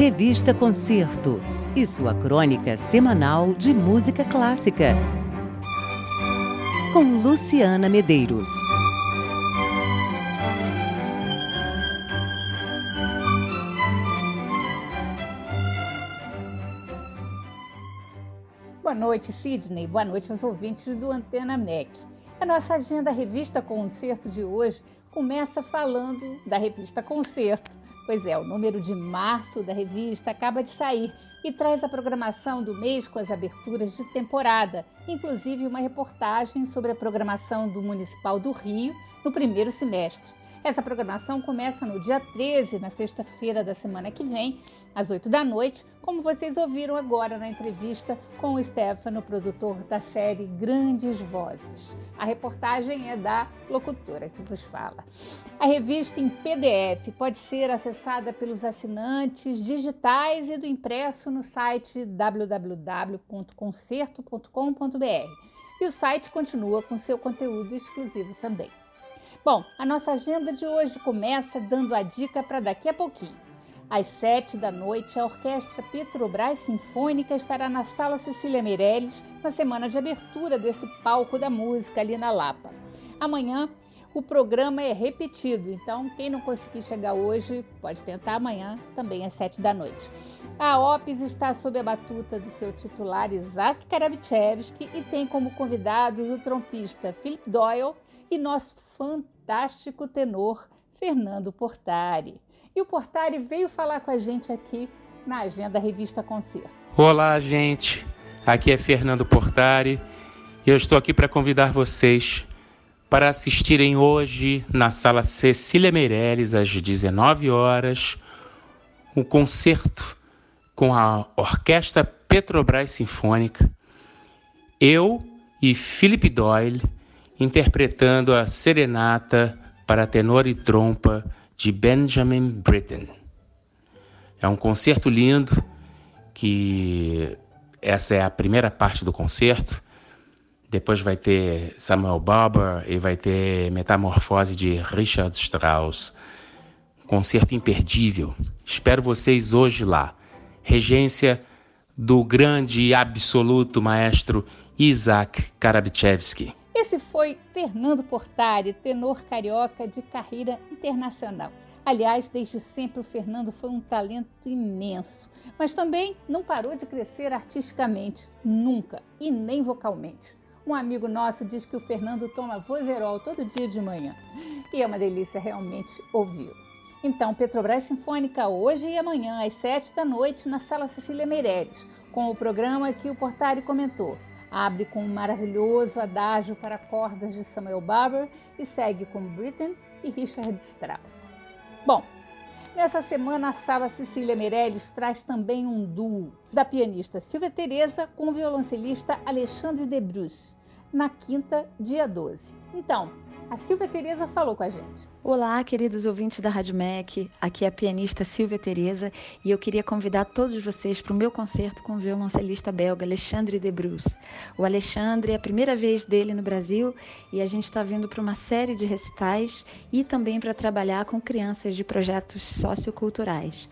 Revista Concerto e sua crônica semanal de música clássica. Com Luciana Medeiros. Boa noite, Sidney. Boa noite aos ouvintes do Antena MEC. A nossa agenda Revista Concerto de hoje começa falando da revista Concerto. Pois é, o número de março da revista acaba de sair e traz a programação do mês com as aberturas de temporada, inclusive uma reportagem sobre a programação do Municipal do Rio no primeiro semestre. Essa programação começa no dia 13, na sexta-feira da semana que vem, às 8 da noite, como vocês ouviram agora na entrevista com o Stefano, produtor da série Grandes Vozes. A reportagem é da locutora que vos fala. A revista em PDF pode ser acessada pelos assinantes digitais e do impresso no site www.concerto.com.br. E o site continua com seu conteúdo exclusivo também. Bom, a nossa agenda de hoje começa dando a dica para daqui a pouquinho. Às sete da noite, a Orquestra Petrobras Sinfônica estará na Sala Cecília Meirelles na semana de abertura desse palco da música ali na Lapa. Amanhã, o programa é repetido, então quem não conseguir chegar hoje pode tentar amanhã, também às sete da noite. A OPES está sob a batuta do seu titular Isaac Karabichevski e tem como convidados o trompista Philip Doyle e nosso fantástico tenor Fernando Portari. E o Portari veio falar com a gente aqui na Agenda Revista Concerto. Olá, gente. Aqui é Fernando Portari e eu estou aqui para convidar vocês para assistirem hoje na Sala Cecília Meirelles às 19 horas um concerto com a Orquestra Petrobras Sinfônica. Eu e Philip Doyle interpretando a Serenata para tenor e trompa de Benjamin Britten. É um concerto lindo que essa é a primeira parte do concerto. Depois vai ter Samuel Barber e vai ter Metamorfose de Richard Strauss. Concerto imperdível. Espero vocês hoje lá. Regência do grande e absoluto maestro Isaac Karabichevsky. Esse foi Fernando Portari, tenor carioca de carreira internacional. Aliás, desde sempre o Fernando foi um talento imenso, mas também não parou de crescer artisticamente, nunca, e nem vocalmente. Um amigo nosso diz que o Fernando toma vozeirol todo dia de manhã, e é uma delícia realmente ouvi-lo. Então, Petrobras Sinfônica hoje e amanhã às sete da noite na Sala Cecília Meireles, com o programa que o Portari comentou, Abre com um maravilhoso adágio para cordas de Samuel Barber e segue com Britten e Richard Strauss. Bom, nessa semana a Sala Cecília Meirelles traz também um duo da pianista Silvia Teresa com o violoncelista Alexandre Debrus, na quinta, dia 12. Então, a Silvia Teresa falou com a gente. Olá, queridos ouvintes da Rádio MEC. Aqui é a pianista Silvia Teresa e eu queria convidar todos vocês para o meu concerto com o violoncelista belga Alexandre Debrus. O Alexandre é a primeira vez dele no Brasil e a gente está vindo para uma série de recitais e também para trabalhar com crianças de projetos socioculturais.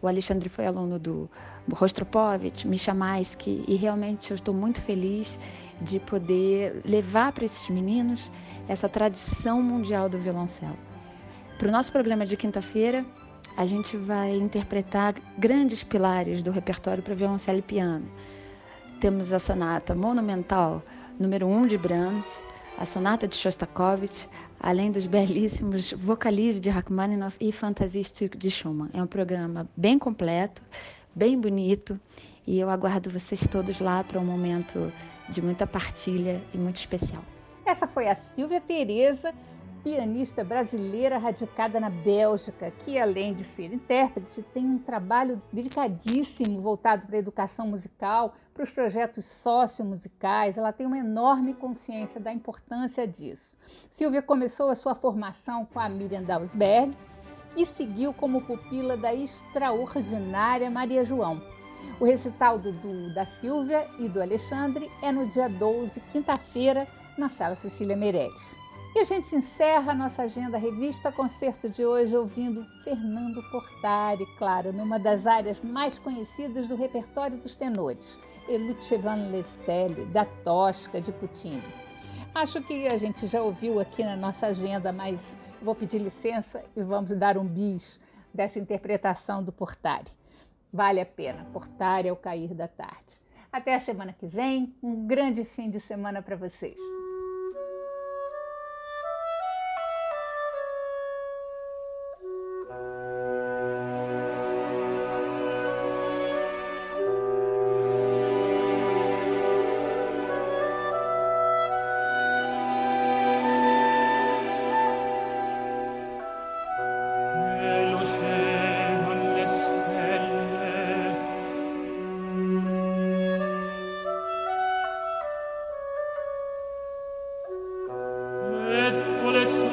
O Alexandre foi aluno do Rostropovich, Misha Maisky e realmente eu estou muito feliz de poder levar para esses meninos essa tradição mundial do violoncelo. Para o nosso programa de quinta-feira, a gente vai interpretar grandes pilares do repertório para violoncelo e piano. Temos a sonata monumental número 1 um de Brahms, a sonata de Shostakovich, além dos belíssimos vocalize de Rachmaninoff e Fantasistic de Schumann. É um programa bem completo, bem bonito, e eu aguardo vocês todos lá para um momento de muita partilha e muito especial. Essa foi a Silvia Tereza, pianista brasileira radicada na Bélgica, que além de ser intérprete, tem um trabalho dedicadíssimo voltado para a educação musical, para os projetos sociomusicais. Ela tem uma enorme consciência da importância disso. Silvia começou a sua formação com a Miriam Dalsberg e seguiu como pupila da extraordinária Maria João. O recital do, do, da Silvia e do Alexandre é no dia 12, quinta-feira, na Sala Cecília Meirelles. E a gente encerra a nossa agenda revista concerto de hoje ouvindo Fernando Portari, claro, numa das áreas mais conhecidas do repertório dos tenores, e Lucivan Lestelli, da Tosca de Puccini. Acho que a gente já ouviu aqui na nossa agenda, mas vou pedir licença e vamos dar um bis dessa interpretação do Portari. Vale a pena, Portari ao cair da tarde. Até a semana que vem, um grande fim de semana para vocês.